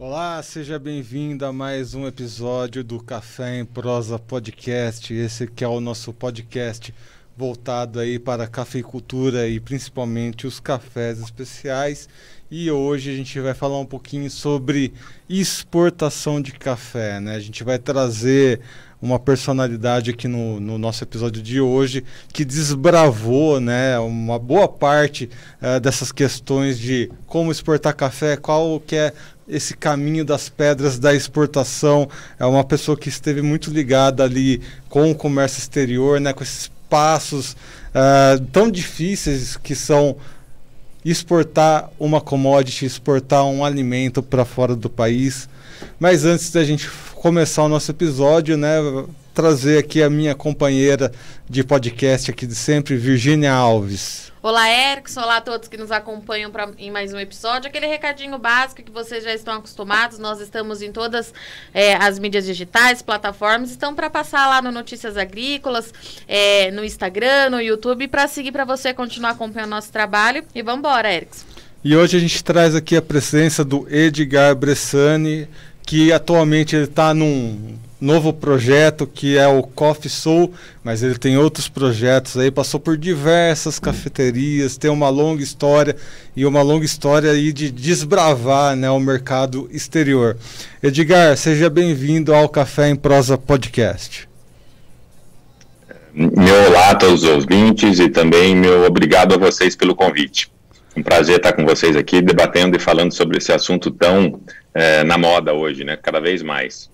Olá, seja bem-vindo a mais um episódio do Café em Prosa Podcast. Esse que é o nosso podcast voltado aí para a cafeicultura e principalmente os cafés especiais. E hoje a gente vai falar um pouquinho sobre exportação de café, né? A gente vai trazer uma personalidade aqui no, no nosso episódio de hoje que desbravou né, uma boa parte uh, dessas questões de como exportar café, qual que é esse caminho das pedras da exportação. É uma pessoa que esteve muito ligada ali com o comércio exterior, né, com esses passos uh, tão difíceis que são exportar uma commodity, exportar um alimento para fora do país. Mas antes da gente começar o nosso episódio, né, trazer aqui a minha companheira de podcast aqui de sempre, Virgínia Alves. Olá, Erickson. Olá a todos que nos acompanham pra, em mais um episódio. Aquele recadinho básico que vocês já estão acostumados. Nós estamos em todas é, as mídias digitais, plataformas. Estão para passar lá no Notícias Agrícolas, é, no Instagram, no YouTube, para seguir para você continuar acompanhando nosso trabalho. E vamos embora, Erickson. E hoje a gente traz aqui a presença do Edgar Bressani, que atualmente ele está num novo projeto que é o Coffee Soul, mas ele tem outros projetos aí, passou por diversas cafeterias, tem uma longa história e uma longa história aí de desbravar né, o mercado exterior. Edgar, seja bem-vindo ao Café em Prosa Podcast. Meu olá a todos os ouvintes e também meu obrigado a vocês pelo convite. Um prazer estar com vocês aqui debatendo e falando sobre esse assunto tão é, na moda hoje, né? Cada vez mais.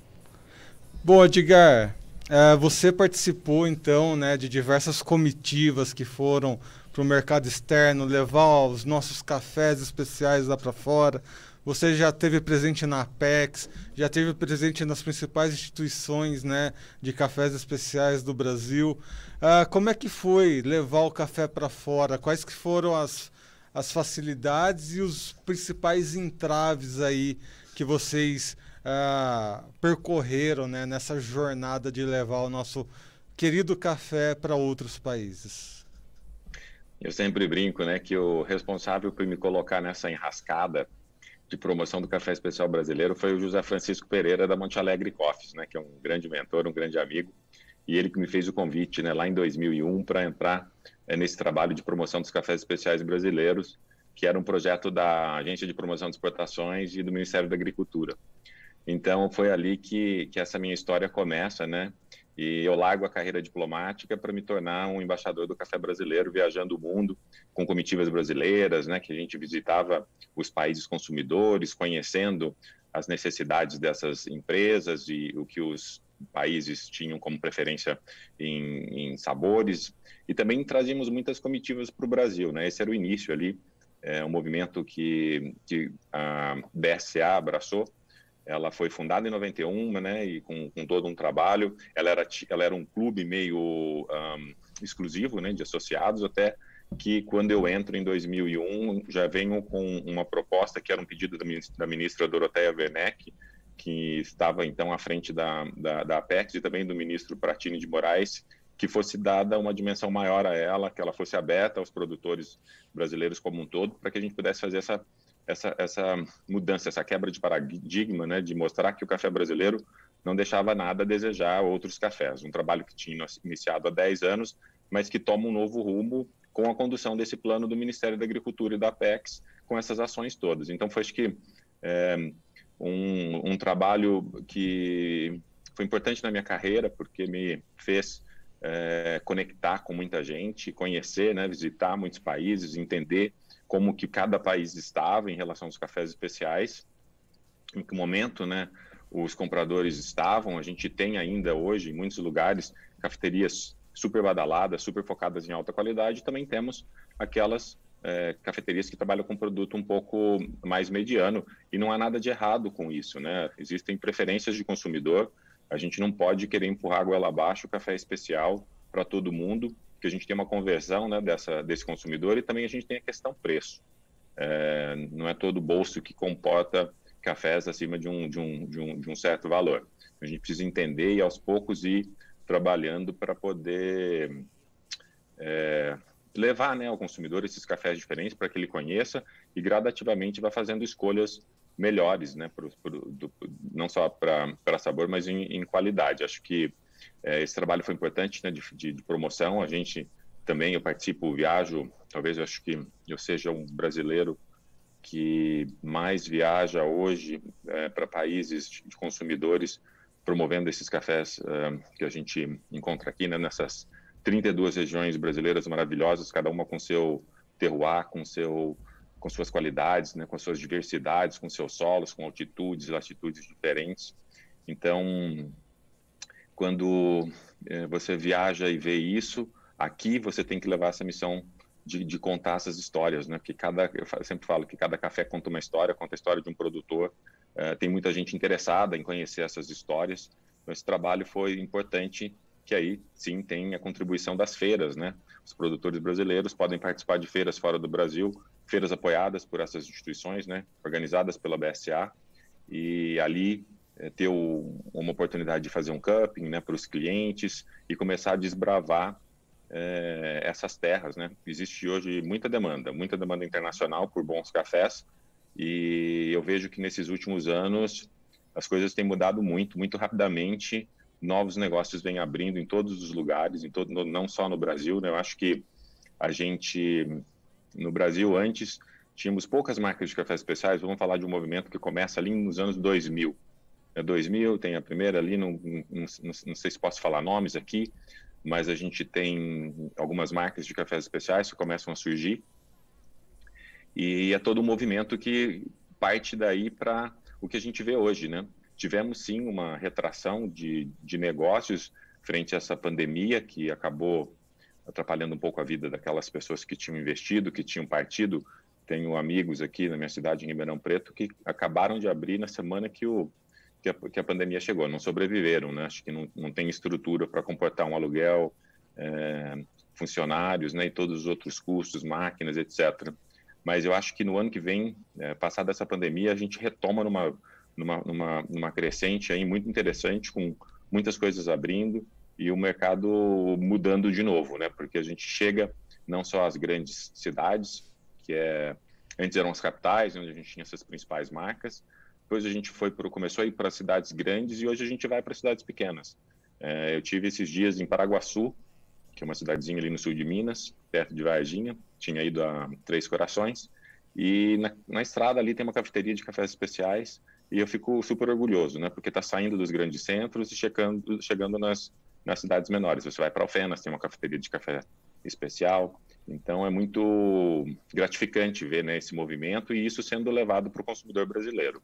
Bom, Edgar, é, você participou então né, de diversas comitivas que foram para o mercado externo levar os nossos cafés especiais lá para fora. Você já teve presente na Apex, já teve presente nas principais instituições né, de cafés especiais do Brasil. Uh, como é que foi levar o café para fora? Quais que foram as, as facilidades e os principais entraves aí que vocês uh, percorreram né, nessa jornada de levar o nosso querido café para outros países? Eu sempre brinco né, que o responsável por me colocar nessa enrascada de promoção do café especial brasileiro foi o José Francisco Pereira da Monte Alegre Coffees, né, que é um grande mentor, um grande amigo, e ele que me fez o convite né, lá em 2001 para entrar é, nesse trabalho de promoção dos cafés especiais brasileiros, que era um projeto da Agência de Promoção de Exportações e do Ministério da Agricultura. Então foi ali que, que essa minha história começa, né? E eu largo a carreira diplomática para me tornar um embaixador do café brasileiro, viajando o mundo com comitivas brasileiras, né? Que a gente visitava os países consumidores, conhecendo as necessidades dessas empresas e o que os países tinham como preferência em, em sabores. E também trazíamos muitas comitivas para o Brasil, né? Esse era o início ali, é um movimento que, que a BSA abraçou ela foi fundada em 91, né, e com, com todo um trabalho. Ela era, ela era um clube meio um, exclusivo, né, de associados, até que quando eu entro em 2001, já venho com uma proposta que era um pedido da ministra, Doroteia Werneck, que estava então à frente da, da, da Apex e também do ministro Pratini de Moraes, que fosse dada uma dimensão maior a ela, que ela fosse aberta aos produtores brasileiros como um todo, para que a gente pudesse fazer essa essa, essa mudança, essa quebra de paradigma, né, de mostrar que o café brasileiro não deixava nada a desejar outros cafés. Um trabalho que tinha iniciado há 10 anos, mas que toma um novo rumo com a condução desse plano do Ministério da Agricultura e da Apex, com essas ações todas. Então, foi acho que é, um, um trabalho que foi importante na minha carreira, porque me fez é, conectar com muita gente, conhecer, né, visitar muitos países, entender como que cada país estava em relação aos cafés especiais, em que momento, né, os compradores estavam. A gente tem ainda hoje, em muitos lugares, cafeterias super badaladas, super focadas em alta qualidade. Também temos aquelas é, cafeterias que trabalham com produto um pouco mais mediano e não há nada de errado com isso, né? Existem preferências de consumidor. A gente não pode querer empurrar a goela abaixo o café especial para todo mundo que a gente tem uma conversão né, dessa, desse consumidor e também a gente tem a questão preço. É, não é todo bolso que comporta cafés acima de um, de um, de um, de um certo valor. A gente precisa entender e aos poucos ir trabalhando para poder é, levar né, ao consumidor esses cafés diferentes para que ele conheça e gradativamente vá fazendo escolhas melhores, né, pro, pro, do, não só para sabor, mas em, em, qualidade. Acho que é, esse trabalho foi importante né, de, de, de, promoção. A gente também, eu participo, viajo, talvez eu acho que eu seja um brasileiro que mais viaja hoje é, para países de consumidores promovendo esses cafés uh, que a gente encontra aqui né, nessas 32 regiões brasileiras maravilhosas, cada uma com seu terroir, com seu com suas qualidades, né, com suas diversidades, com seus solos, com altitudes latitudes diferentes. Então, quando é, você viaja e vê isso, aqui você tem que levar essa missão de, de, contar essas histórias, né? Porque cada, eu sempre falo que cada café conta uma história, conta a história de um produtor. É, tem muita gente interessada em conhecer essas histórias. Então, esse trabalho foi importante, que aí sim tem a contribuição das feiras, né? Os produtores brasileiros podem participar de feiras fora do Brasil, feiras apoiadas por essas instituições, né, organizadas pela BSA, e ali é, ter o, uma oportunidade de fazer um cupping né, para os clientes e começar a desbravar é, essas terras. Né? Existe hoje muita demanda, muita demanda internacional por bons cafés, e eu vejo que nesses últimos anos as coisas têm mudado muito, muito rapidamente. Novos negócios vêm abrindo em todos os lugares, em todo, não só no Brasil. Né? Eu acho que a gente no Brasil, antes, tínhamos poucas marcas de cafés especiais. Vamos falar de um movimento que começa ali nos anos 2000. É 2000, tem a primeira ali, não, não, não sei se posso falar nomes aqui, mas a gente tem algumas marcas de cafés especiais que começam a surgir. E é todo um movimento que parte daí para o que a gente vê hoje, né? Tivemos sim uma retração de, de negócios frente a essa pandemia que acabou atrapalhando um pouco a vida daquelas pessoas que tinham investido, que tinham partido. Tenho amigos aqui na minha cidade, em Ribeirão Preto, que acabaram de abrir na semana que, o, que, a, que a pandemia chegou, não sobreviveram, né? Acho que não, não tem estrutura para comportar um aluguel, é, funcionários, né? E todos os outros custos, máquinas, etc. Mas eu acho que no ano que vem, é, passada essa pandemia, a gente retoma numa, numa, numa, numa crescente aí muito interessante, com muitas coisas abrindo, e o mercado mudando de novo, né? Porque a gente chega não só às grandes cidades, que é antes eram as capitais, onde a gente tinha essas principais marcas. Depois a gente foi pro, começou a ir para cidades grandes e hoje a gente vai para cidades pequenas. É, eu tive esses dias em Paraguaçu, que é uma cidadezinha ali no sul de Minas, perto de Varginha. Tinha ido a Três Corações e na, na estrada ali tem uma cafeteria de cafés especiais e eu fico super orgulhoso, né? Porque está saindo dos grandes centros e chegando, chegando nas nas cidades menores. Você vai para Alfenas, tem uma cafeteria de café especial. Então é muito gratificante ver né, esse movimento e isso sendo levado para o consumidor brasileiro.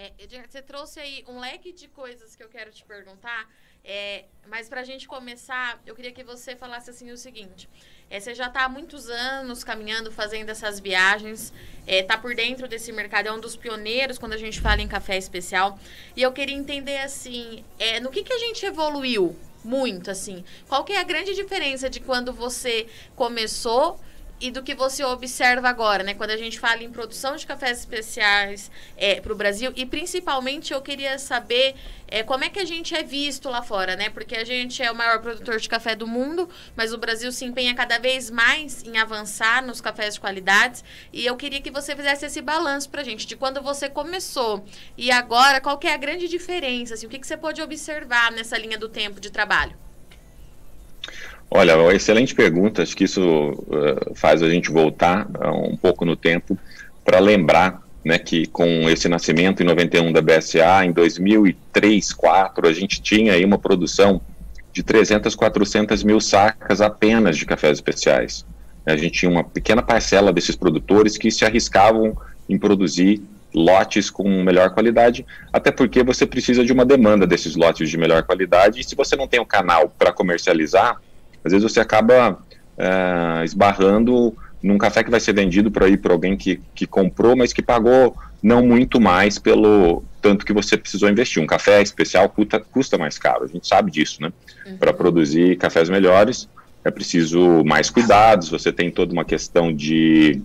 É, você trouxe aí um leque de coisas que eu quero te perguntar, é, mas para a gente começar, eu queria que você falasse assim o seguinte: é, você já está há muitos anos caminhando, fazendo essas viagens, está é, por dentro desse mercado, é um dos pioneiros quando a gente fala em café especial, e eu queria entender assim, é, no que, que a gente evoluiu muito, assim? Qual que é a grande diferença de quando você começou e do que você observa agora, né? Quando a gente fala em produção de cafés especiais é, para o Brasil e principalmente eu queria saber é, como é que a gente é visto lá fora, né? Porque a gente é o maior produtor de café do mundo, mas o Brasil se empenha cada vez mais em avançar nos cafés de qualidade e eu queria que você fizesse esse balanço para a gente de quando você começou e agora qual que é a grande diferença, assim, o que, que você pode observar nessa linha do tempo de trabalho? Olha, excelente pergunta. Acho que isso uh, faz a gente voltar uh, um pouco no tempo para lembrar né, que com esse nascimento em 91 da BSA, em 2003, 2004, a gente tinha aí uma produção de 300, 400 mil sacas apenas de cafés especiais. A gente tinha uma pequena parcela desses produtores que se arriscavam em produzir lotes com melhor qualidade, até porque você precisa de uma demanda desses lotes de melhor qualidade, e se você não tem um canal para comercializar, às vezes você acaba é, esbarrando num café que vai ser vendido para ir para alguém que, que comprou, mas que pagou não muito mais pelo tanto que você precisou investir. Um café especial custa, custa mais caro, a gente sabe disso, né? Uhum. Para produzir cafés melhores é preciso mais cuidados, você tem toda uma questão de,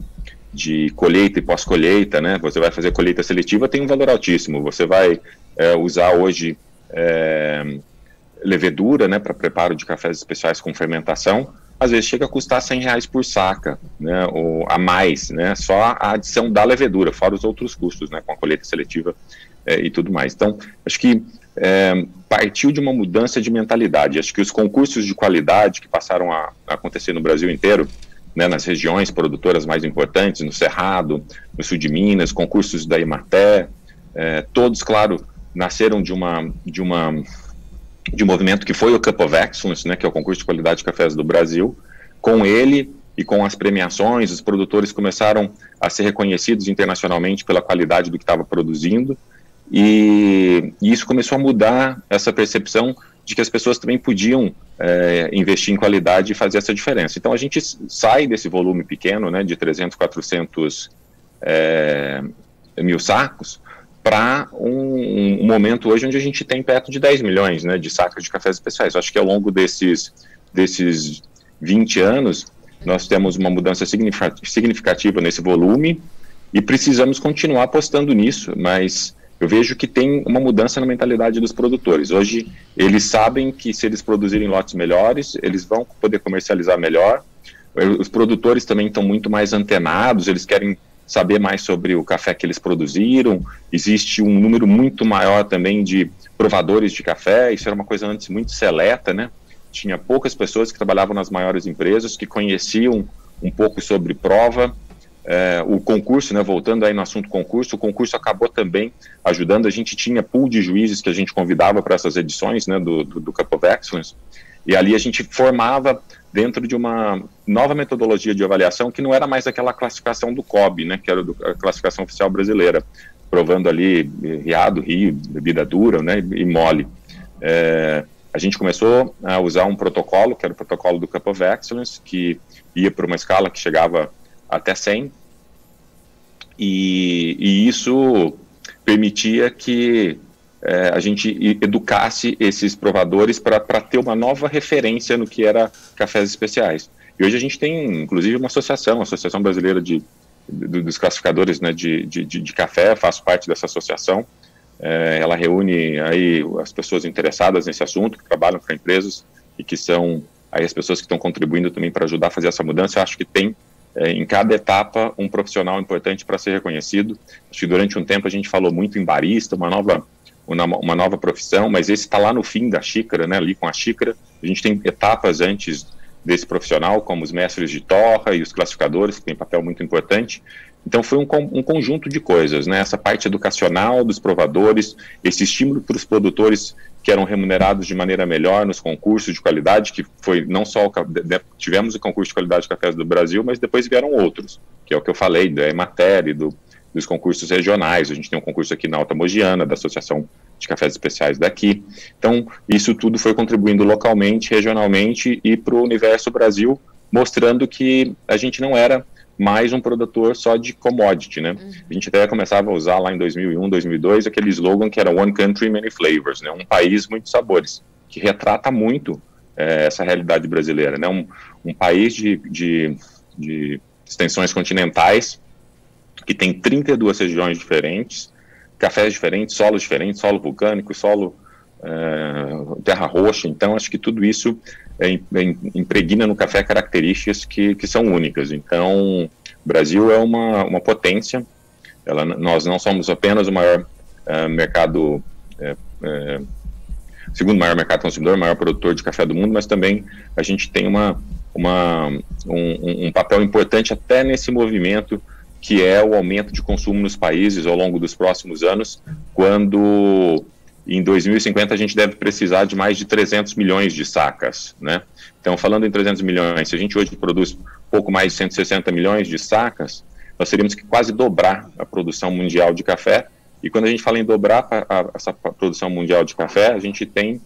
de colheita e pós-colheita, né? Você vai fazer colheita seletiva, tem um valor altíssimo. Você vai é, usar hoje é, levedura, né, para preparo de cafés especiais com fermentação, às vezes chega a custar 100 reais por saca, né, ou a mais, né, só a adição da levedura, fora os outros custos, né, com a colheita seletiva é, e tudo mais. Então, acho que é, partiu de uma mudança de mentalidade. Acho que os concursos de qualidade que passaram a, acontecer no Brasil inteiro, né, nas regiões produtoras mais importantes, no Cerrado, no sul de Minas, concursos da Imaté, é, todos, claro, nasceram de uma de uma de movimento que foi o Cup of Excellence, né, que é o concurso de qualidade de cafés do Brasil. Com ele e com as premiações, os produtores começaram a ser reconhecidos internacionalmente pela qualidade do que estava produzindo. E, e, isso começou a mudar essa percepção de que as pessoas também podiam é, investir em qualidade e fazer essa diferença. Então a gente sai desse volume pequeno, né, de 300, 400 é, mil sacos, para um, um, momento hoje onde a gente tem perto de 10 milhões né, de sacos de cafés especiais. Eu acho que ao longo desses, desses 20 anos, nós temos uma mudança significativa nesse volume e precisamos continuar apostando nisso, mas eu vejo que tem uma mudança na mentalidade dos produtores. Hoje, eles sabem que se eles produzirem lotes melhores, eles vão poder comercializar melhor. Os produtores também estão muito mais antenados, eles querem saber mais sobre o café que eles produziram. Existe um número muito maior também de provadores de café, isso era uma coisa antes muito seleta, né? Tinha poucas pessoas que trabalhavam nas maiores empresas que conheciam um pouco sobre prova. É, o concurso, né, voltando aí no assunto concurso, o concurso acabou também ajudando. A gente tinha pool de juízes que a gente convidava para essas edições né, do, do, do Cup of Excellence, e ali a gente formava dentro de uma nova metodologia de avaliação que não era mais aquela classificação do COB, né, que era a classificação oficial brasileira, provando ali riado, rio, bebida dura né, e mole. É, a gente começou a usar um protocolo, que era o protocolo do Cup of Excellence, que ia para uma escala que chegava até 100, e, e isso permitia que é, a gente educasse esses provadores para ter uma nova referência no que era cafés especiais. E hoje a gente tem, inclusive, uma associação, a Associação Brasileira de, de dos Classificadores né, de, de, de, Café, faço parte dessa associação. É, ela reúne aí as pessoas interessadas nesse assunto, que trabalham para empresas e que são aí as pessoas que estão contribuindo também para ajudar a fazer essa mudança. Eu acho que tem é, em cada etapa um profissional importante para ser reconhecido. Acho que durante um tempo a gente falou muito em barista, uma nova uma nova profissão, mas esse está lá no fim da xícara, né, ali com a xícara. A gente tem etapas antes desse profissional, como os mestres de torra e os classificadores, que têm papel muito importante. Então foi um, um conjunto de coisas, né? Essa parte educacional dos provadores, esse estímulo para os produtores que eram remunerados de maneira melhor nos concursos de qualidade, que foi não só o, tivemos o concurso de qualidade de cafés do Brasil, mas depois vieram outros, que é o que eu falei, da Emater, do dos concursos regionais. A gente tem um concurso aqui na Alta Mogiana, da Associação de Cafés Especiais daqui. Então, isso tudo foi contribuindo localmente, regionalmente e para o universo Brasil, mostrando que a gente não era mais um produtor só de commodity, né? Uhum. A gente até começava a usar lá em 2001, 2002 aquele slogan que era One Country, Many Flavors, né? Um país, muitos sabores, que retrata muito é, essa realidade brasileira, né? Um, um país de, de, de extensões continentais, que tem 32 regiões diferentes, cafés diferentes, solos diferentes, solo vulcânico, solo é, terra roxa. Então, acho que tudo isso é, é, impregna no café características que, que são únicas. Então, o Brasil é uma, uma potência. Ela, nós não somos apenas o maior é, mercado, segundo maior mercado consumidor, maior produtor de café do mundo, mas também a gente tem uma, uma, um, um papel importante até nesse movimento que é o aumento de consumo nos países ao longo dos próximos anos, quando em 2050 a gente deve precisar de mais de 300 milhões de sacas, né? Então, falando em 300 milhões, se a gente hoje produz pouco mais de 160 milhões de sacas, nós teríamos que quase dobrar a produção mundial de café. E quando a gente fala em dobrar a, a, essa produção mundial de café, a gente tem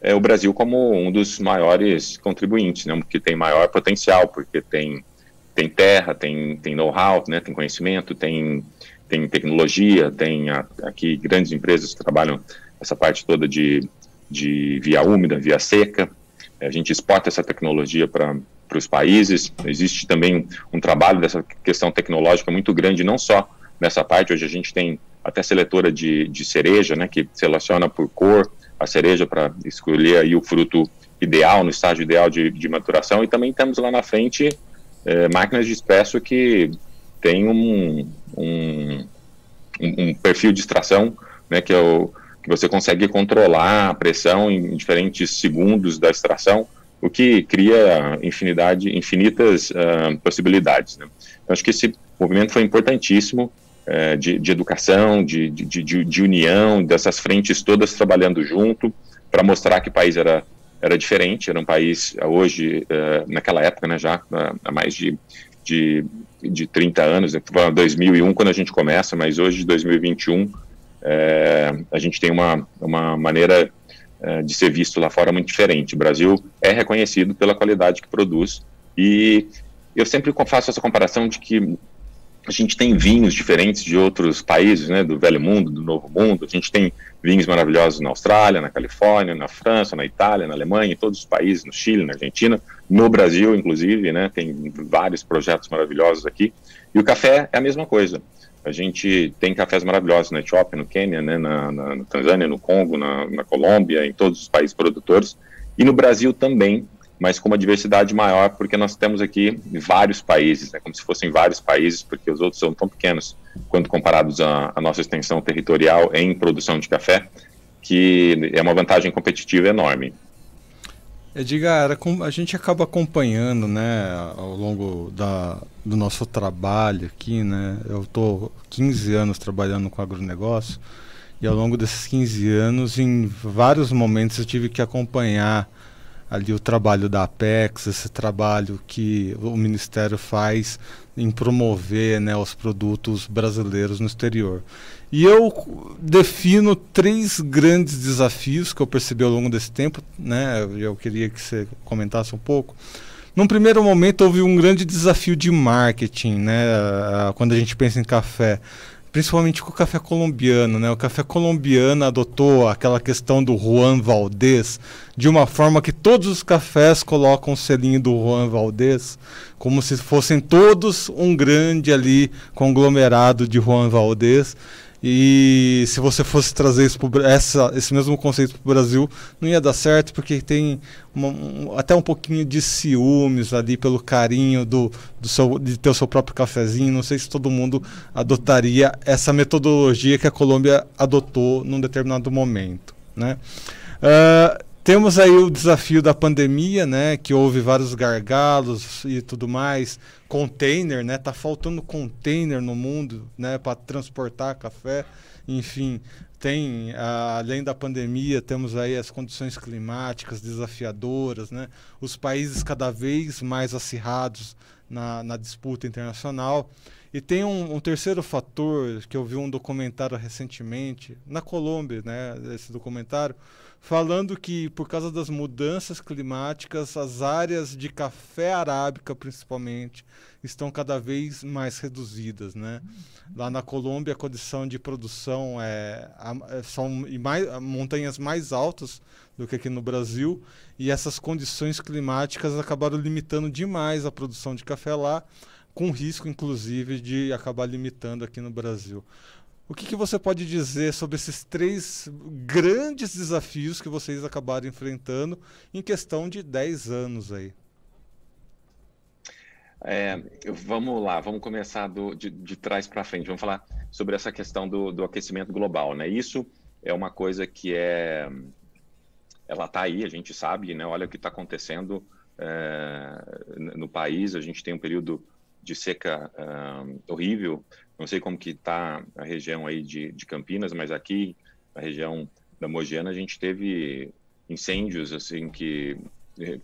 é, o Brasil como um dos maiores contribuintes, né? Que tem maior potencial, porque tem tem terra, tem, tem know-how, né, tem conhecimento, tem, tem tecnologia, tem a, aqui grandes empresas que trabalham essa parte toda de, de via úmida, via seca. A gente exporta essa tecnologia para os países. Existe também um trabalho dessa questão tecnológica muito grande, não só nessa parte. Hoje a gente tem até seletora de, de cereja, né, que seleciona por cor a cereja para escolher aí o fruto ideal, no estágio ideal de, de maturação, e também temos lá na frente é, máquinas de expresso que têm um, um, um, perfil de extração, né, que, é o, que você consegue controlar a pressão em diferentes segundos da extração, o que cria infinidade, infinitas uh, possibilidades. Né? Então, acho que esse movimento foi importantíssimo uh, de, de, educação, de, de, de, união, dessas frentes todas trabalhando junto, para mostrar que o país era, era diferente, era um país, hoje, uh, naquela época, né, já há mais de, de, de 30 anos, né, 2001 quando a gente começa, mas hoje, 2021, a gente tem uma, uma maneira eh, de ser visto lá fora muito diferente. O Brasil é reconhecido pela qualidade que produz e eu sempre faço essa comparação de que a gente tem vinhos diferentes de outros países, né, do velho mundo, do novo mundo. A gente tem vinhos maravilhosos na Austrália, na Califórnia, na França, na Itália, na Alemanha, em todos os países, no Chile, na Argentina, no Brasil, inclusive, né, tem vários projetos maravilhosos aqui. E o café é a mesma coisa. A gente tem cafés maravilhosos na Etiópia, no Quênia, né, na, na, na Tanzânia, no Congo, na, na Colômbia, em todos os países produtores. E no Brasil também, mas com uma diversidade maior, porque nós temos aqui vários países, né, como se fossem vários países, porque os outros são tão pequenos quando comparados à, à nossa extensão territorial em produção de café, que é uma vantagem competitiva enorme. Edgar, a gente acaba acompanhando, né, ao longo da, do nosso trabalho aqui, né? Eu estou 15 anos trabalhando com agronegócio e ao longo desses 15 anos, em vários momentos eu tive que acompanhar ali o trabalho da Apex, esse trabalho que o Ministério faz em promover né, os produtos brasileiros no exterior. E eu defino três grandes desafios que eu percebi ao longo desse tempo, né? Eu queria que você comentasse um pouco. Num primeiro momento houve um grande desafio de marketing, né? Quando a gente pensa em café principalmente com o café colombiano, né? O café colombiano adotou aquela questão do Juan Valdez de uma forma que todos os cafés colocam o selinho do Juan Valdez, como se fossem todos um grande ali conglomerado de Juan Valdez. E se você fosse trazer isso pro, essa, esse mesmo conceito para o Brasil, não ia dar certo, porque tem uma, um, até um pouquinho de ciúmes ali pelo carinho do, do seu, de ter o seu próprio cafezinho. Não sei se todo mundo adotaria essa metodologia que a Colômbia adotou num determinado momento. Né? Uh, temos aí o desafio da pandemia, né, que houve vários gargalos e tudo mais. Container, né, tá faltando container no mundo, né, para transportar café. Enfim, tem além da pandemia, temos aí as condições climáticas desafiadoras, né, os países cada vez mais acirrados na, na disputa internacional. E tem um, um, terceiro fator que eu vi um documentário recentemente na Colômbia, né, esse documentário falando que por causa das mudanças climáticas, as áreas de café arábica, principalmente, estão cada vez mais reduzidas, né? Lá na Colômbia, a condição de produção é, é são mais, montanhas mais altas do que aqui no Brasil, e essas condições climáticas acabaram limitando demais a produção de café lá, com risco, inclusive, de acabar limitando aqui no Brasil. O que, que, você pode dizer sobre esses três grandes desafios que vocês acabaram enfrentando em questão de 10 anos aí? É, vamos lá, vamos começar do, de, de trás para frente. Vamos falar sobre essa questão do, do, aquecimento global, né? Isso é uma coisa que é, ela está aí, a gente sabe, né? Olha o que está acontecendo é, no país. A gente tem um período de seca uh, horrível. Não sei como que está a região aí de, de Campinas, mas aqui na região da Mogiana a gente teve incêndios assim que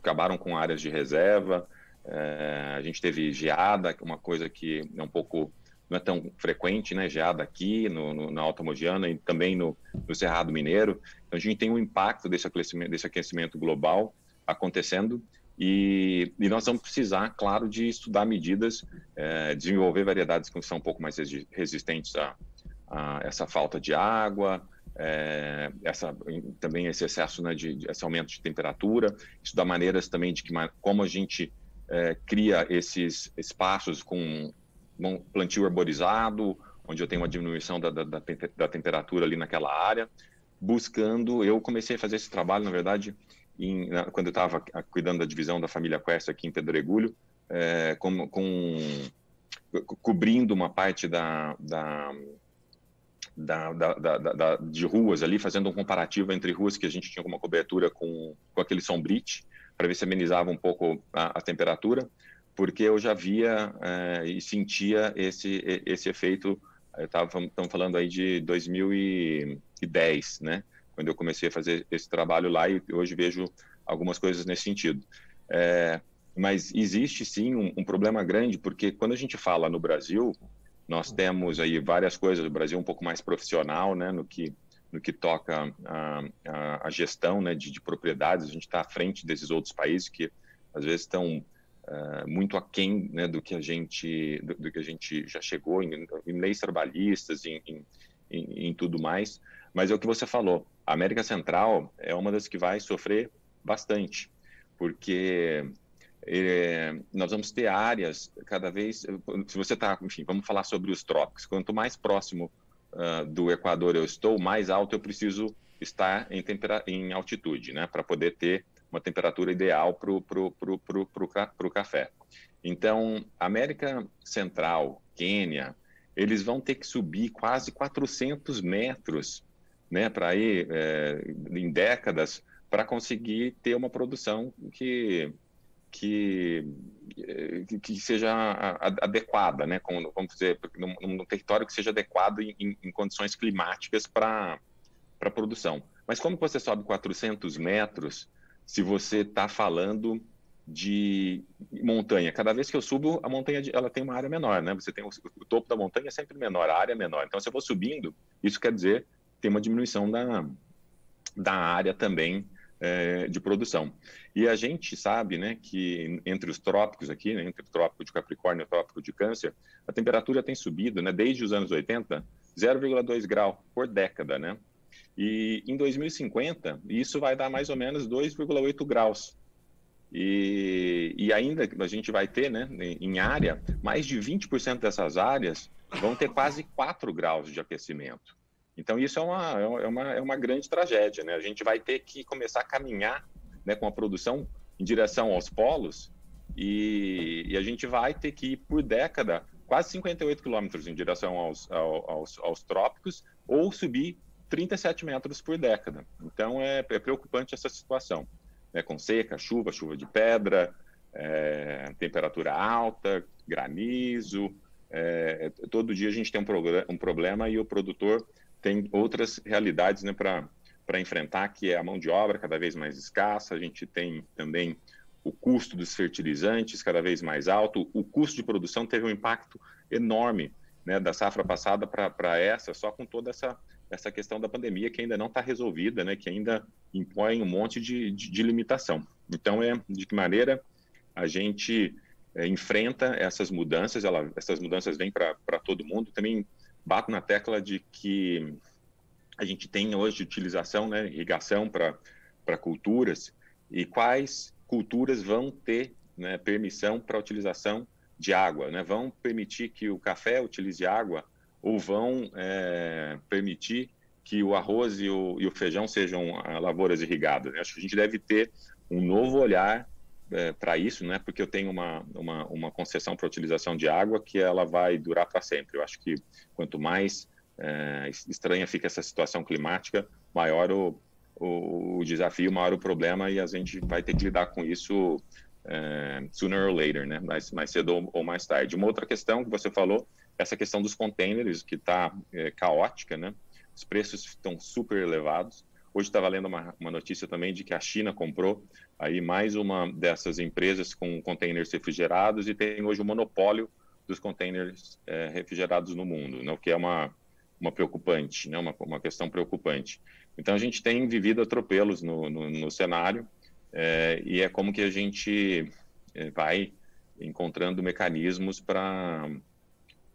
acabaram com áreas de reserva. Uh, a gente teve geada, uma coisa que é um pouco não é tão frequente, né? Geada aqui no, no, na Alta Mogiana e também no, no Cerrado Mineiro. Então a gente tem um impacto desse aquecimento, desse aquecimento global acontecendo e, e, nós vamos precisar, claro, de estudar medidas, é, desenvolver variedades que são um pouco mais resistentes a, a essa falta de água, é, essa, também esse excesso né, de, esse aumento de temperatura, estudar maneiras também de que, como a gente é, cria esses espaços com plantio arborizado, onde eu tenho uma diminuição da, da, da temperatura ali naquela área, buscando, eu comecei a fazer esse trabalho, na verdade, em, na, quando eu estava cuidando da divisão da família Quest aqui em Pedregulho, é, com, com, cobrindo uma parte da, da, da, da, da, de ruas ali, fazendo um comparativo entre ruas que a gente tinha uma cobertura com, com aquele sombrite, para ver se amenizava um pouco a, a temperatura, porque eu já via é, e sentia esse, esse efeito, estamos falando aí de 2010, né? Quando eu comecei a fazer esse trabalho lá e hoje vejo algumas coisas nesse sentido. É, mas existe sim um, um, problema grande, porque quando a gente fala no Brasil, nós temos aí várias coisas, o Brasil é um pouco mais profissional, né, no que, no que toca a, a, a gestão né, de, de, propriedades, a gente está à frente desses outros países que às vezes estão uh, muito aquém né, do, que a gente, do, do, que a gente já chegou em, em leis trabalhistas, em, em, em tudo mais, mas é o que você falou, a América Central é uma das que vai sofrer bastante, porque é, nós vamos ter áreas cada vez. Se você está, enfim, vamos falar sobre os trópicos. Quanto mais próximo uh, do Equador eu estou, mais alto eu preciso estar em, tempera em altitude, né, para poder ter uma temperatura ideal para o pro, pro, pro, pro, café. Então, América Central, Quênia, eles vão ter que subir quase 400 metros né, para ir é, em décadas para conseguir ter uma produção que que, que seja adequada, né, como, vamos dizer, num, num território que seja adequado em, em condições climáticas para para produção. Mas como você sobe 400 metros se você está falando de montanha? Cada vez que eu subo, a montanha ela tem uma área menor, né? Você tem o, o topo da montanha é sempre menor, a área é menor. Então, se eu vou subindo, isso quer dizer tem uma diminuição da, da área também é, de produção. E a gente sabe né, que entre os trópicos aqui, né, entre o trópico de Capricórnio e o trópico de Câncer, a temperatura tem subido né, desde os anos 80, 0,2 grau por década. Né? E em 2050, isso vai dar mais ou menos 2,8 graus. E, e, ainda a gente vai ter, né, em área, mais de 20% dessas áreas vão ter quase 4 graus de aquecimento. Então, isso é uma, é uma, é uma grande tragédia. Né? A gente vai ter que começar a caminhar né, com a produção em direção aos polos e, e, a gente vai ter que ir por década quase 58 quilômetros em direção aos, aos, aos, trópicos ou subir 37 metros por década. Então, é, é preocupante essa situação. Né, com seca, chuva, chuva de pedra, é, temperatura alta, granizo. É, todo dia a gente tem um, um problema e o produtor tem outras realidades né, para enfrentar, que é a mão de obra cada vez mais escassa, a gente tem também o custo dos fertilizantes cada vez mais alto, o custo de produção teve um impacto enorme né, da safra passada para essa, só com toda essa, essa questão da pandemia que ainda não está resolvida, né, que ainda impõe um monte de, de, de, limitação. Então, é de que maneira a gente é, enfrenta essas mudanças, ela, essas mudanças vêm para todo mundo, também bato na tecla de que a gente tem hoje utilização, né, irrigação para culturas e quais culturas vão ter né, permissão para utilização de água, né, vão permitir que o café utilize água ou vão é, permitir que o arroz e o, e o feijão sejam ah, lavouras irrigadas. Acho que a gente deve ter um novo olhar é, para isso, né? Porque eu tenho uma, uma, uma concessão para utilização de água que ela vai durar para sempre. Eu acho que quanto mais é, estranha fica essa situação climática, maior o, o, o, desafio, maior o problema e a gente vai ter que lidar com isso é, sooner or later, né? Mais, mais cedo ou, ou, mais tarde. Uma outra questão que você falou, essa questão dos containers, que está é, caótica, né? Os preços estão super elevados. Hoje estava lendo uma, uma, notícia também de que a China comprou aí mais uma dessas empresas com containers refrigerados e tem hoje o monopólio dos containers é, refrigerados no mundo, né, o que é uma, uma preocupante, né, uma, uma questão preocupante. Então a gente tem vivido atropelos no, no, no cenário é, e é como que a gente é, vai encontrando mecanismos para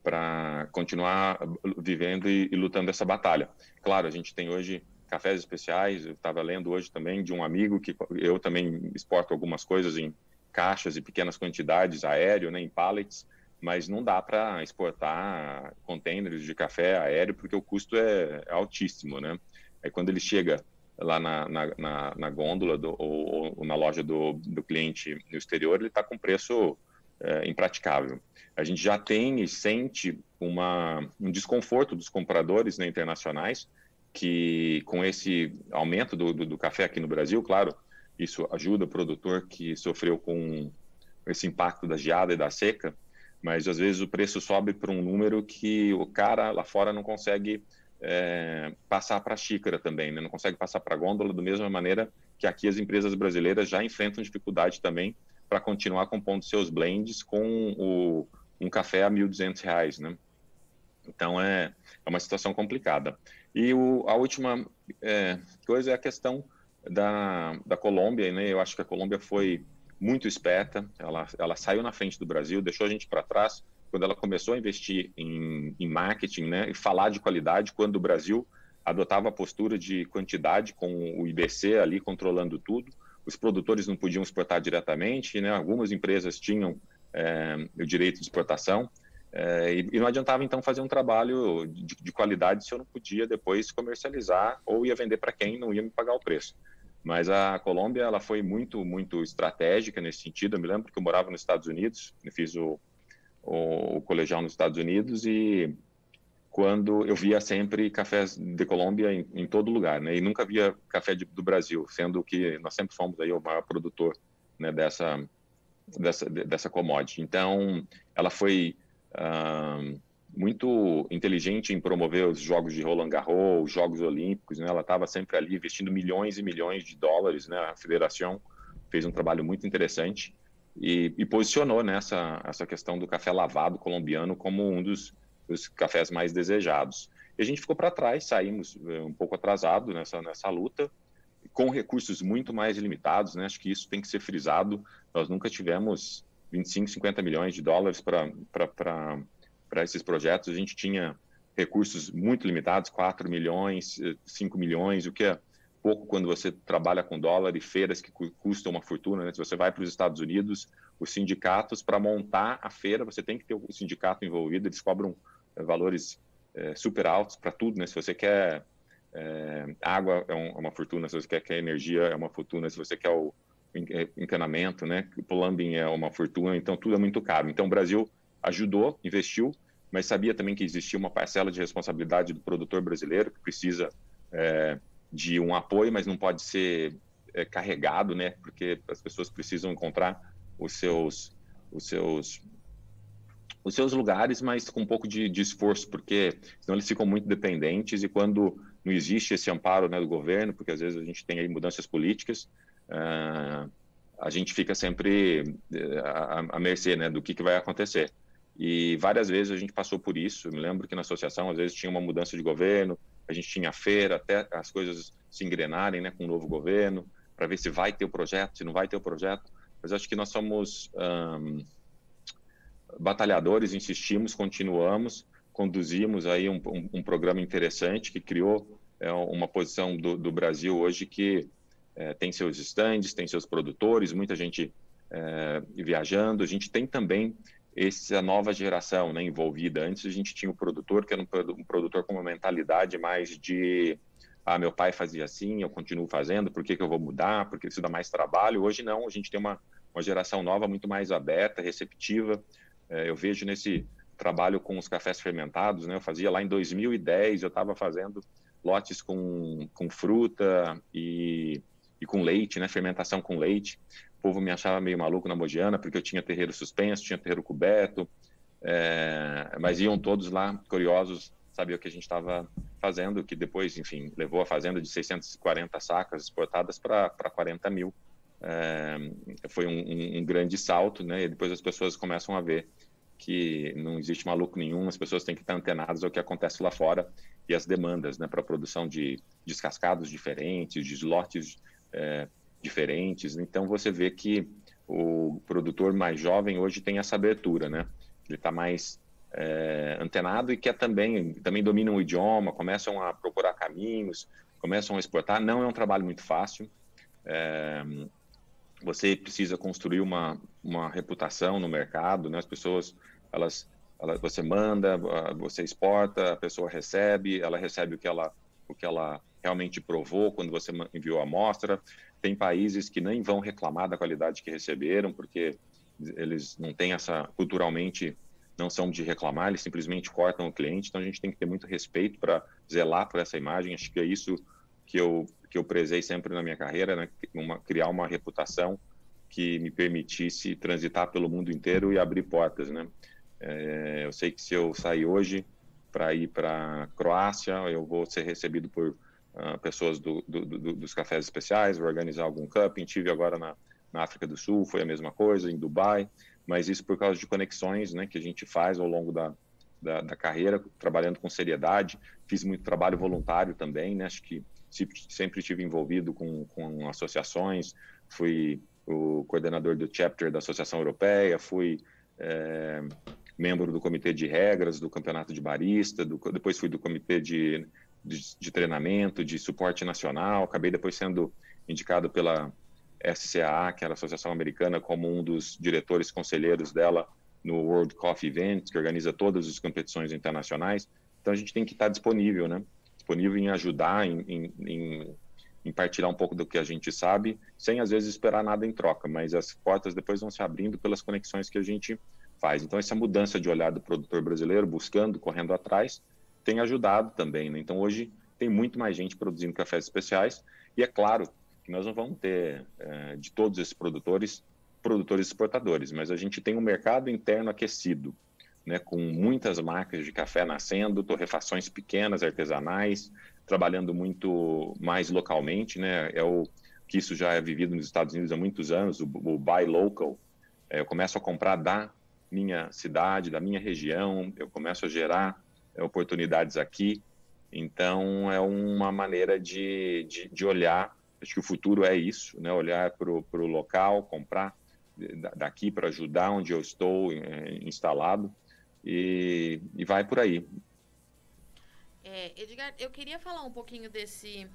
para continuar vivendo e, e lutando essa batalha. Claro, a gente tem hoje cafés especiais. Eu estava lendo hoje também de um amigo que eu também exporto algumas coisas em caixas e pequenas quantidades aéreo, né, em pallets, mas não dá para exportar containers de café aéreo porque o custo é, é altíssimo, né? Aí quando ele chega lá na, na, na, na gôndola do, ou, ou, na loja do, do cliente no exterior, ele está com preço é, impraticável. A gente já tem e sente uma, um desconforto dos compradores né, internacionais, que com esse aumento do, do, do, café aqui no Brasil, claro, isso ajuda o produtor que sofreu com esse impacto da geada e da seca, mas às vezes o preço sobe para um número que o cara lá fora não consegue é, passar para a xícara também, né? não consegue passar para a gôndola da mesma maneira que aqui as empresas brasileiras já enfrentam dificuldade também para continuar compondo seus blends com o, um café a R$ 1.200, né? Então é, é uma situação complicada. E o, a última é, coisa é a questão da, da Colômbia, né? Eu acho que a Colômbia foi muito esperta, ela, ela saiu na frente do Brasil, deixou a gente para trás quando ela começou a investir em, em marketing né, e falar de qualidade, quando o Brasil adotava a postura de quantidade com o IBC ali controlando tudo, os produtores não podiam exportar diretamente, né, algumas empresas tinham é, o direito de exportação, é, e, não adiantava então fazer um trabalho de, de, qualidade se eu não podia depois comercializar ou ia vender para quem não ia me pagar o preço. Mas a Colômbia ela foi muito muito estratégica nesse sentido. Eu me lembro que eu morava nos Estados Unidos, fiz o, o, o colegial nos Estados Unidos e quando eu via sempre cafés de Colômbia em, em todo lugar, né? E nunca via café de, do Brasil, sendo que nós sempre fomos aí o maior produtor né, dessa dessa dessa commodity. Então, ela foi muito inteligente em promover os jogos de Roland Garros, os Jogos Olímpicos, né? Ela estava sempre ali investindo milhões e milhões de dólares, né? A federação fez um trabalho muito interessante e, e posicionou nessa essa questão do café lavado colombiano como um dos, dos cafés mais desejados. E a gente ficou para trás, saímos eh, um pouco atrasado nessa nessa luta, com recursos muito mais limitados, né? Acho que isso tem que ser frisado. Nós nunca tivemos 25, 50 milhões de dólares para esses projetos. A gente tinha recursos muito limitados, 4 milhões, 5 milhões, o que é pouco quando você trabalha com dólar e feiras que custam uma fortuna. Né? Se você vai para os Estados Unidos, os sindicatos, para montar a feira, você tem que ter o sindicato envolvido, eles cobram é, valores é, super altos para tudo. Né? Se você quer é, água, é, um, é, uma fortuna, se você quer, quer energia, é uma fortuna, se você quer o encanamento, né? o plumbing é uma fortuna, então tudo é muito caro. Então o Brasil ajudou, investiu, mas sabia também que existia uma parcela de responsabilidade do produtor brasileiro que precisa é, de um apoio, mas não pode ser é, carregado, né? Porque as pessoas precisam encontrar os seus, os seus, os seus lugares, mas com um pouco de, de esforço, porque senão eles ficam muito dependentes e quando não existe esse amparo né, do governo, porque às vezes a gente tem aí mudanças políticas, uh, a gente fica sempre à, à mercê né, do que, que vai acontecer. E várias vezes a gente passou por isso. Eu me lembro que na associação, às vezes, tinha uma mudança de governo, a gente tinha feira, até as coisas se engrenarem né, com o novo governo, para ver se vai ter o projeto, se não vai ter o projeto. Mas acho que nós somos um, batalhadores, insistimos, continuamos, conduzimos aí um, um, um programa interessante que criou é, uma posição do, do, Brasil hoje que é, tem seus estandes, tem seus produtores, muita gente é, viajando. A gente tem também essa nova geração né, envolvida. Antes a gente tinha o produtor, que era um, produtor com uma mentalidade mais de ah, meu pai fazia assim, eu continuo fazendo, por que, que eu vou mudar, porque isso dá mais trabalho. Hoje não, a gente tem uma, uma geração nova muito mais aberta, receptiva. É, eu vejo nesse trabalho com os cafés fermentados, né, eu fazia lá em 2010, eu estava fazendo lotes com, com fruta e, e com leite, né, fermentação com leite povo me achava meio maluco na Mogiana, porque eu tinha terreiro suspenso, tinha terreiro coberto, é, mas iam todos lá curiosos saber o que a gente estava fazendo, que depois, enfim, levou a fazenda de 640 sacas exportadas para 40 mil. É, foi um, um, um, grande salto, né? E depois as pessoas começam a ver que não existe maluco nenhum, as pessoas têm que estar antenadas ao que acontece lá fora e as demandas, né, para a produção de descascados diferentes, de lotes é, diferentes. Então você vê que o produtor mais jovem hoje tem essa abertura, né? Ele está mais é, antenado e quer também, também dominam o idioma, começam a procurar caminhos, começam a exportar. Não é um trabalho muito fácil. É, você precisa construir uma, uma reputação no mercado, né? As pessoas, elas, elas, você manda, você exporta, a pessoa recebe, ela recebe o que ela, o que ela realmente provou quando você enviou a amostra. Tem países que nem vão reclamar da qualidade que receberam, porque eles não têm essa, culturalmente, não são de reclamar, eles simplesmente cortam o cliente. Então a gente tem que ter muito respeito para zelar por essa imagem. Acho que é isso que eu, que eu prezei sempre na minha carreira, né? uma, criar uma reputação que me permitisse transitar pelo mundo inteiro e abrir portas, né? É, eu sei que se eu sair hoje para ir para Croácia, eu vou ser recebido por uh, pessoas do, do, do, dos cafés especiais, vou organizar algum camping. Tive agora na, na África do Sul, foi a mesma coisa, em Dubai, mas isso por causa de conexões né, que a gente faz ao longo da, da, da carreira, trabalhando com seriedade. Fiz muito trabalho voluntário também, né? Acho que sempre estive envolvido com, com associações, fui o coordenador do chapter da Associação Europeia, fui é, membro do comitê de regras do campeonato de barista, do, depois fui do comitê de, de, de, treinamento, de suporte nacional, acabei depois sendo indicado pela SCAA, que era a Associação Americana, como um dos diretores conselheiros dela no World Coffee Event, que organiza todas as competições internacionais. Então a gente tem que estar disponível, né? Disponível em ajudar, em, em, em em partilhar um pouco do que a gente sabe, sem às vezes esperar nada em troca, mas as portas depois vão se abrindo pelas conexões que a gente faz. Então, essa mudança de olhar do produtor brasileiro, buscando, correndo atrás, tem ajudado também. Né? Então, hoje tem muito mais gente produzindo cafés especiais, e é claro que nós não vamos ter, é, de todos esses produtores, produtores exportadores, mas a gente tem um mercado interno aquecido, né, com muitas marcas de café nascendo, torrefações pequenas, artesanais, trabalhando muito mais localmente, né? É o que isso já é vivido nos Estados Unidos há muitos anos, o, o buy local. É, eu começo a comprar da minha cidade, da minha região, eu começo a gerar é, oportunidades aqui. Então, é uma maneira de, de, de, olhar. Acho que o futuro é isso, né? Olhar para o local, comprar daqui para ajudar onde eu estou é, instalado e, e vai por aí. É, Edgar, eu queria falar um pouquinho desse,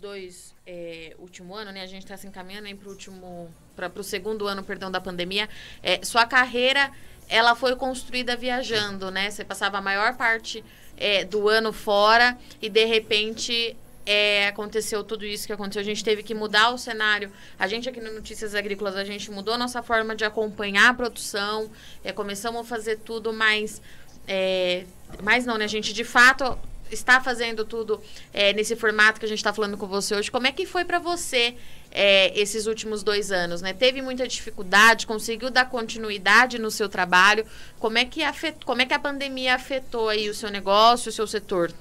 dois é, último ano, né? A gente está se encaminhando para o último, para o segundo ano, perdão, da pandemia. É, sua carreira, ela foi construída viajando, né? Você passava a maior parte é, do ano fora e de repente é, aconteceu tudo isso que aconteceu. A gente teve que mudar o cenário. A gente aqui no Notícias Agrícolas, a gente mudou nossa forma de acompanhar a produção. É, começamos a fazer tudo mais. É, mais não, né? A gente de fato está fazendo tudo é, nesse formato que a gente está falando com você hoje. Como é que foi para você é, esses últimos dois anos? Né? Teve muita dificuldade? Conseguiu dar continuidade no seu trabalho? Como é que, afet, como é que a pandemia afetou aí o seu negócio, o seu setor?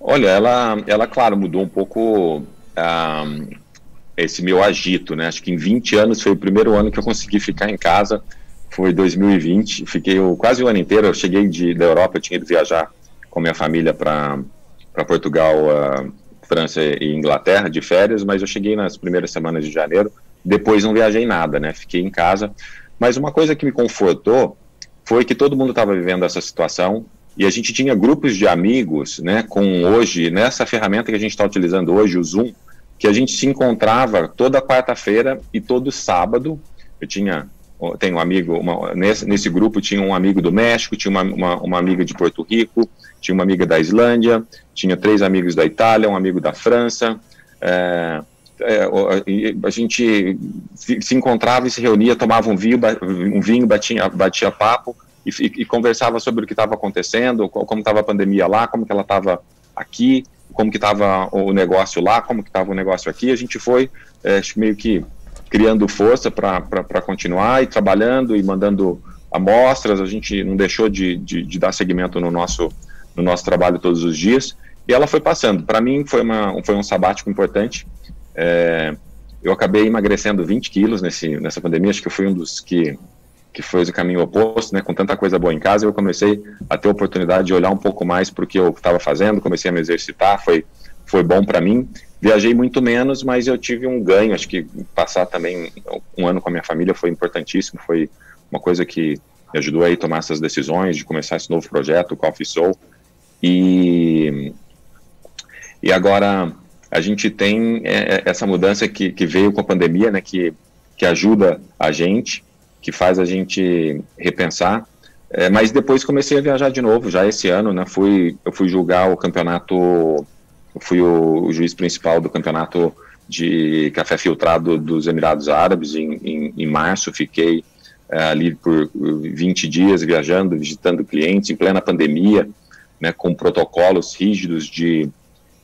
Olha, ela, ela claro, mudou um pouco um, esse meu agito, né? Acho que em 20 anos foi o primeiro ano que eu consegui ficar em casa foi 2020, fiquei quase o ano inteiro, eu cheguei de, da Europa, eu tinha ido viajar com minha família para Portugal, uh, França e Inglaterra de férias, mas eu cheguei nas primeiras semanas de janeiro, depois não viajei nada, né? Fiquei em casa. Mas uma coisa que me confortou foi que todo mundo estava vivendo essa situação e a gente tinha grupos de amigos, né, com hoje, nessa ferramenta que a gente está utilizando hoje, o Zoom, que a gente se encontrava toda quarta-feira e todo sábado. Eu tinha tem um amigo, uma, nesse, nesse grupo tinha um amigo do México, tinha uma, uma, uma, amiga de Porto Rico, tinha uma amiga da Islândia, tinha três amigos da Itália, um amigo da França. É, é, a gente se encontrava e se reunia, tomava um vinho, um vinho batia, batia papo e, e conversava sobre o que estava acontecendo, como estava a pandemia lá, como que ela estava aqui, como que estava o negócio lá, como que estava o negócio aqui. A gente foi é, meio que criando força para continuar e trabalhando e mandando amostras. A gente não deixou de, de, de, dar seguimento no nosso, no nosso trabalho todos os dias. E ela foi passando. Para mim, foi, uma, foi um sabático importante. É, eu acabei emagrecendo 20 quilos nesse, nessa pandemia. Acho que eu fui um dos que, que foi o caminho oposto, né? Com tanta coisa boa em casa, eu comecei a ter a oportunidade de olhar um pouco mais para o que eu estava fazendo. Comecei a me exercitar. Foi, foi bom para mim. Viajei muito menos, mas eu tive um ganho. Acho que passar também um ano com a minha família foi importantíssimo. Foi uma coisa que me ajudou a tomar essas decisões, de começar esse novo projeto, o Coffee Soul. E, e agora a gente tem é, é, essa mudança que, que veio com a pandemia, né, que, que ajuda a gente, que faz a gente repensar. É, mas depois comecei a viajar de novo, já esse ano, né, fui, eu fui julgar o campeonato eu fui o, o juiz principal do campeonato de café filtrado dos Emirados Árabes em, em, em março, fiquei é, ali por 20 dias viajando, visitando clientes em plena pandemia, né, com protocolos rígidos de,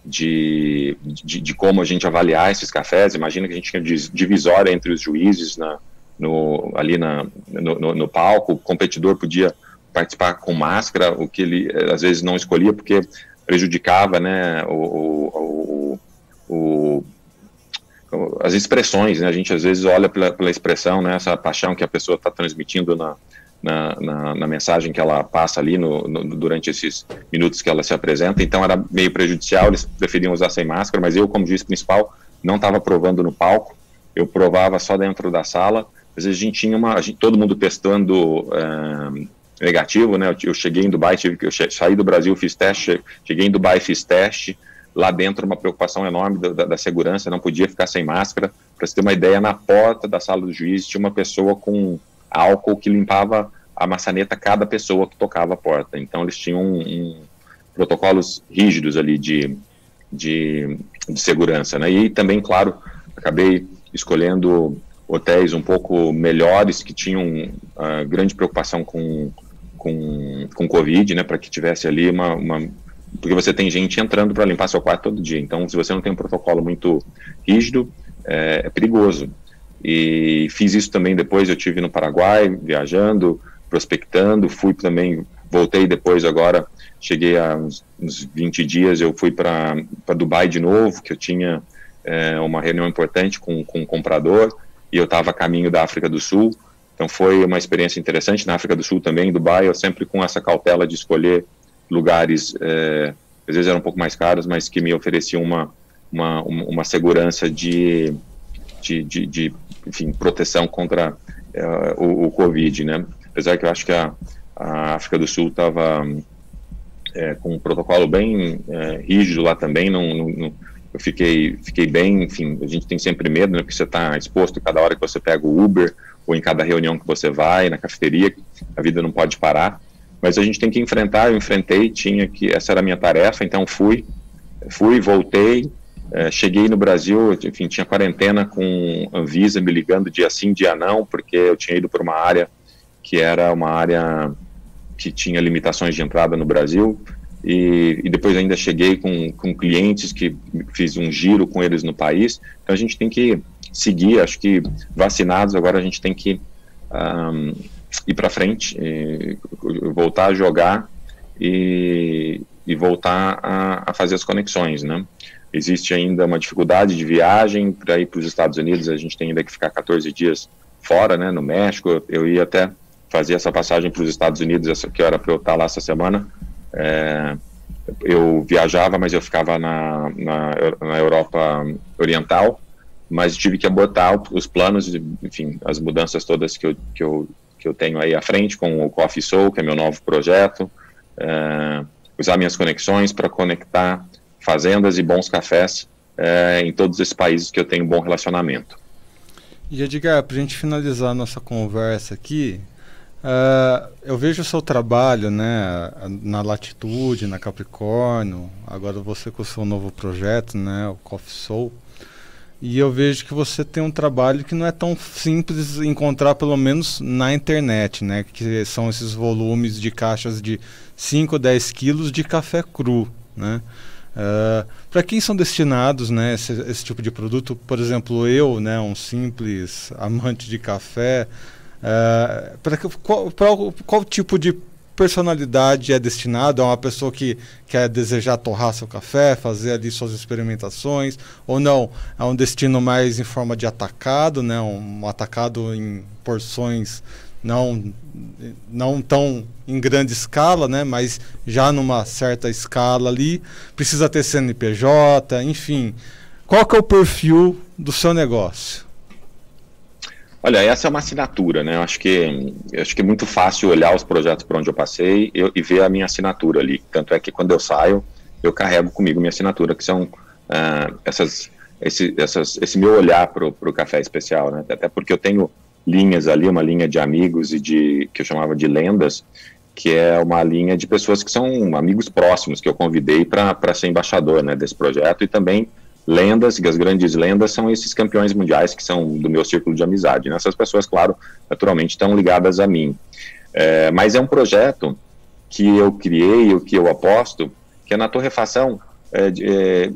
de, de, de, como a gente avaliar esses cafés. Imagina que a gente tinha divisória entre os juízes na, no, ali na, no, no, no, palco, o competidor podia participar com máscara, o que ele eh, às vezes não escolhia porque prejudicava né, o, o, o, o as expressões, né? A gente às vezes olha pela, pela expressão, né? Essa paixão que a pessoa está transmitindo na, na, na, na, mensagem que ela passa ali no, no, durante esses minutos que ela se apresenta. Então era meio prejudicial, eles preferiam usar sem máscara, mas eu, como juiz principal, não estava provando no palco, eu provava só dentro da sala. Às vezes a gente tinha uma, gente, todo mundo testando é, negativo, né? Eu, cheguei em Dubai, tive que eu saí do Brasil, fiz teste, cheguei em Dubai, fiz teste. Lá dentro uma preocupação enorme da, da segurança, não podia ficar sem máscara. Para você ter uma ideia, na porta da sala do juiz tinha uma pessoa com álcool que limpava a maçaneta cada pessoa que tocava a porta. Então eles tinham um, um, protocolos rígidos ali de, de, de, segurança, né? E também, claro, acabei escolhendo hotéis um pouco melhores que tinham uh, grande preocupação com com, com Covid, né, para que tivesse ali uma, uma, porque você tem gente entrando para limpar seu quarto todo dia. Então, se você não tem um protocolo muito rígido, é, é perigoso. E fiz isso também depois, eu tive no Paraguai, viajando, prospectando, fui também, voltei depois agora, cheguei a uns, uns 20 dias, eu fui para Dubai de novo, que eu tinha é, uma reunião importante com, com um comprador, e eu estava a caminho da África do Sul, então foi uma experiência interessante na África do Sul também, em Dubai, eu sempre com essa cautela de escolher lugares, é, às vezes eram um pouco mais caros, mas que me ofereciam uma, uma, uma segurança de, de, de, de enfim, proteção contra uh, o, o, Covid, né? Apesar que eu acho que a, a África do Sul estava é, com um protocolo bem é, rígido lá também, não, não, eu fiquei, fiquei bem, enfim, a gente tem sempre medo, né, porque você está exposto cada hora que você pega o Uber, ou em cada reunião que você vai, na cafeteria, a vida não pode parar, mas a gente tem que enfrentar, eu enfrentei, tinha que, essa era a minha tarefa, então fui, fui, voltei, é, cheguei no Brasil, enfim, tinha quarentena com Anvisa me ligando dia sim, dia não, porque eu tinha ido para uma área que era uma área que tinha limitações de entrada no Brasil, e, e, depois ainda cheguei com, com clientes que fiz um giro com eles no país. Então a gente tem que seguir, acho que vacinados agora a gente tem que um, ir para frente, voltar a jogar e, e voltar a, a, fazer as conexões, né? Existe ainda uma dificuldade de viagem para ir para os Estados Unidos, a gente tem ainda que ficar 14 dias fora, né, no México. Eu ia até fazer essa passagem para os Estados Unidos, essa, que era para eu estar lá essa semana. É, eu viajava, mas eu ficava na, na, na, Europa Oriental, mas tive que abortar os planos, enfim, as mudanças todas que eu, que eu, que eu tenho aí à frente com o Coffee Soul, que é meu novo projeto, é, usar minhas conexões para conectar fazendas e bons cafés é, em todos esses países que eu tenho um bom relacionamento. E Edgar, para a gente finalizar a nossa conversa aqui, Uh, eu vejo o seu trabalho né, na Latitude, na Capricórnio, agora você com o seu novo projeto, né, o Coffee Soul, e eu vejo que você tem um trabalho que não é tão simples encontrar, pelo menos na internet, né, que são esses volumes de caixas de 5, 10 quilos de café cru. Né? Uh, para quem são destinados né, esse, esse tipo de produto? Por exemplo, eu, né, um simples amante de café, Uh, para qual, qual, qual tipo de personalidade é destinado? É uma pessoa que quer desejar torrar seu café, fazer ali suas experimentações, ou não? É um destino mais em forma de atacado, né? um atacado em porções não, não tão em grande escala, né? mas já numa certa escala ali. Precisa ter CNPJ, enfim. Qual que é o perfil do seu negócio? Olha, essa é uma assinatura, né? Eu acho que, eu acho que é muito fácil olhar os projetos por onde eu passei eu, e ver a minha assinatura ali. Tanto é que quando eu saio, eu carrego comigo minha assinatura, que são uh, essas, esse, essas, esse meu olhar para o café especial, né? Até porque eu tenho linhas ali, uma linha de amigos e de que eu chamava de lendas, que é uma linha de pessoas que são amigos próximos que eu convidei para ser embaixador né, desse projeto e também lendas, as grandes lendas são esses campeões mundiais que são do meu círculo de amizade. Né? Essas pessoas, claro, naturalmente estão ligadas a mim. É, mas é um projeto que eu criei, o que eu aposto, que é na torrefação é, de, é,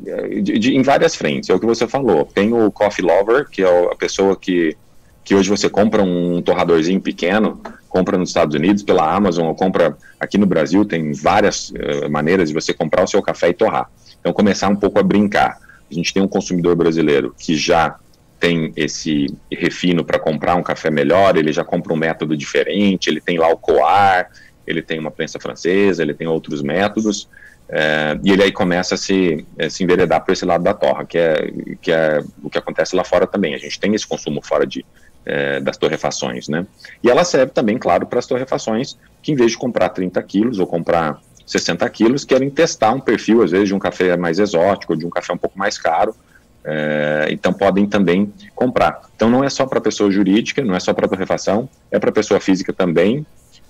de, de, em várias frentes. É o que você falou. Tem o Coffee Lover, que é a pessoa que, que hoje você compra um torradorzinho pequeno, compra nos Estados Unidos pela Amazon, ou compra aqui no Brasil, tem várias uh, maneiras de você comprar o seu café e torrar. Então, começar um pouco a brincar. A gente tem um consumidor brasileiro que já tem esse refino para comprar um café melhor, ele já compra um método diferente, ele tem lá o coar, ele tem uma prensa francesa, ele tem outros métodos, é, e ele aí começa a se, a se enveredar por esse lado da torra, que é, que é o que acontece lá fora também. A gente tem esse consumo fora de, é, das torrefações, né? E ela serve também, claro, para as torrefações que em vez de comprar 30 quilos ou comprar 60 quilos, querem testar um perfil, às vezes, de um café mais exótico, de um café um pouco mais caro, é, então podem também comprar. Então não é só para pessoa jurídica, não é só para torrefação, é para pessoa física também,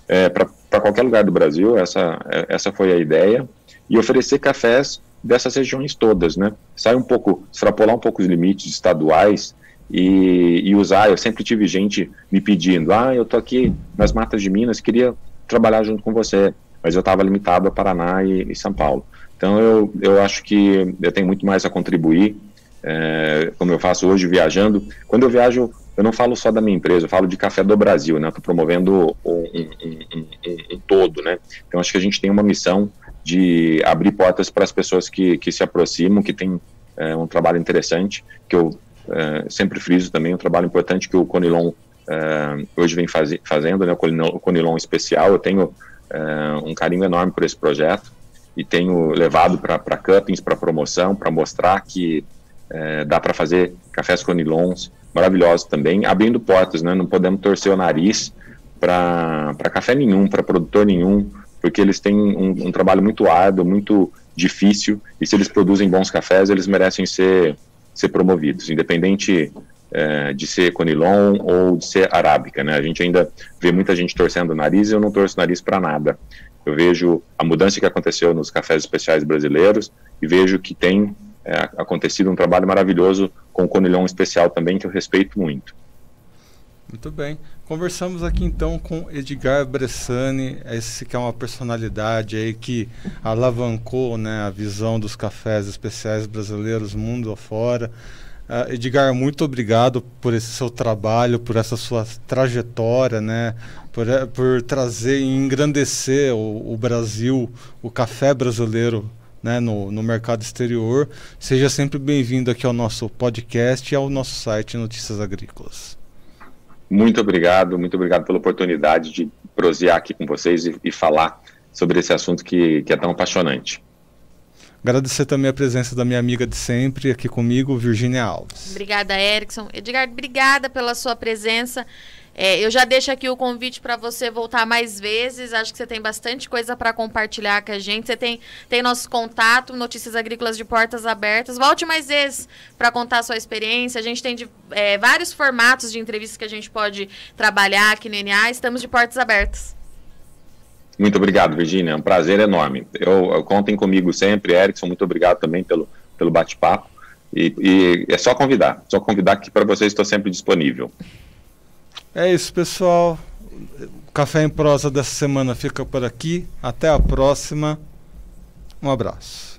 é, para qualquer lugar do Brasil, essa, é, essa foi a ideia, e oferecer cafés dessas regiões todas, né? Sai um pouco, extrapolar um pouco os limites estaduais e, e usar. Eu sempre tive gente me pedindo: ah, eu tô aqui nas matas de Minas, queria trabalhar junto com você, mas eu estava limitado a Paraná e, e, São Paulo. Então eu, eu acho que eu tenho muito mais a contribuir, é, como eu faço hoje viajando. Quando eu viajo, eu não falo só da minha empresa, eu falo de café do Brasil, né? Estou promovendo um, um, um, um, todo, né? Então acho que a gente tem uma missão de abrir portas para as pessoas que, que se aproximam, que tem é, um trabalho interessante, que eu é, sempre friso também, um trabalho importante que o Conilon é, hoje vem faz, fazendo, né? O Conilon, o Conilon especial. Eu tenho um carinho enorme por esse projeto e tenho levado para cuttings, para promoção, para mostrar que é, dá para fazer cafés Conilons maravilhosos também, abrindo portas, né? Não podemos torcer o nariz para café nenhum, para produtor nenhum, porque eles têm um, um, trabalho muito árduo, muito difícil, e se eles produzem bons cafés, eles merecem ser, ser promovidos, independente é, de ser Conilon ou de ser Arábica, né? A gente ainda vê muita gente torcendo o nariz e eu não torço o nariz para nada. Eu vejo a mudança que aconteceu nos cafés especiais brasileiros e vejo que tem é, acontecido um trabalho maravilhoso com o Conilhão especial também, que eu respeito muito. Muito bem. Conversamos aqui então com Edgar Bressani, esse que é uma personalidade aí que alavancou né, a visão dos cafés especiais brasileiros mundo afora. Uh, Edgar, muito obrigado por esse seu trabalho, por essa sua trajetória, né? por, eh, por trazer e engrandecer o, o Brasil, o café brasileiro né, no, no mercado exterior. Seja sempre bem-vindo aqui ao nosso podcast e ao nosso site Notícias Agrícolas. Muito obrigado, muito obrigado pela oportunidade de prosear aqui com vocês e, e falar sobre esse assunto que, que é tão apaixonante. Agradecer também a presença da minha amiga de sempre aqui comigo, Virginia Alves. Obrigada, Erickson. Edgar, obrigada pela sua presença. É, eu já deixo aqui o convite para você voltar mais vezes. Acho que você tem bastante coisa para compartilhar com a gente. Você tem, tem nosso contato, Notícias Agrícolas de Portas Abertas. Volte mais vezes para contar a sua experiência. A gente tem de, é, vários formatos de entrevistas que a gente pode trabalhar aqui no NA. Estamos de portas abertas. Muito obrigado, Virginia. É um prazer enorme. Eu, eu contem comigo sempre, Erickson. Muito obrigado também pelo, pelo bate-papo. E, e, é só convidar, só convidar que para vocês estou sempre disponível. É isso, pessoal. Café em Prosa dessa semana fica por aqui. Até a próxima. Um abraço.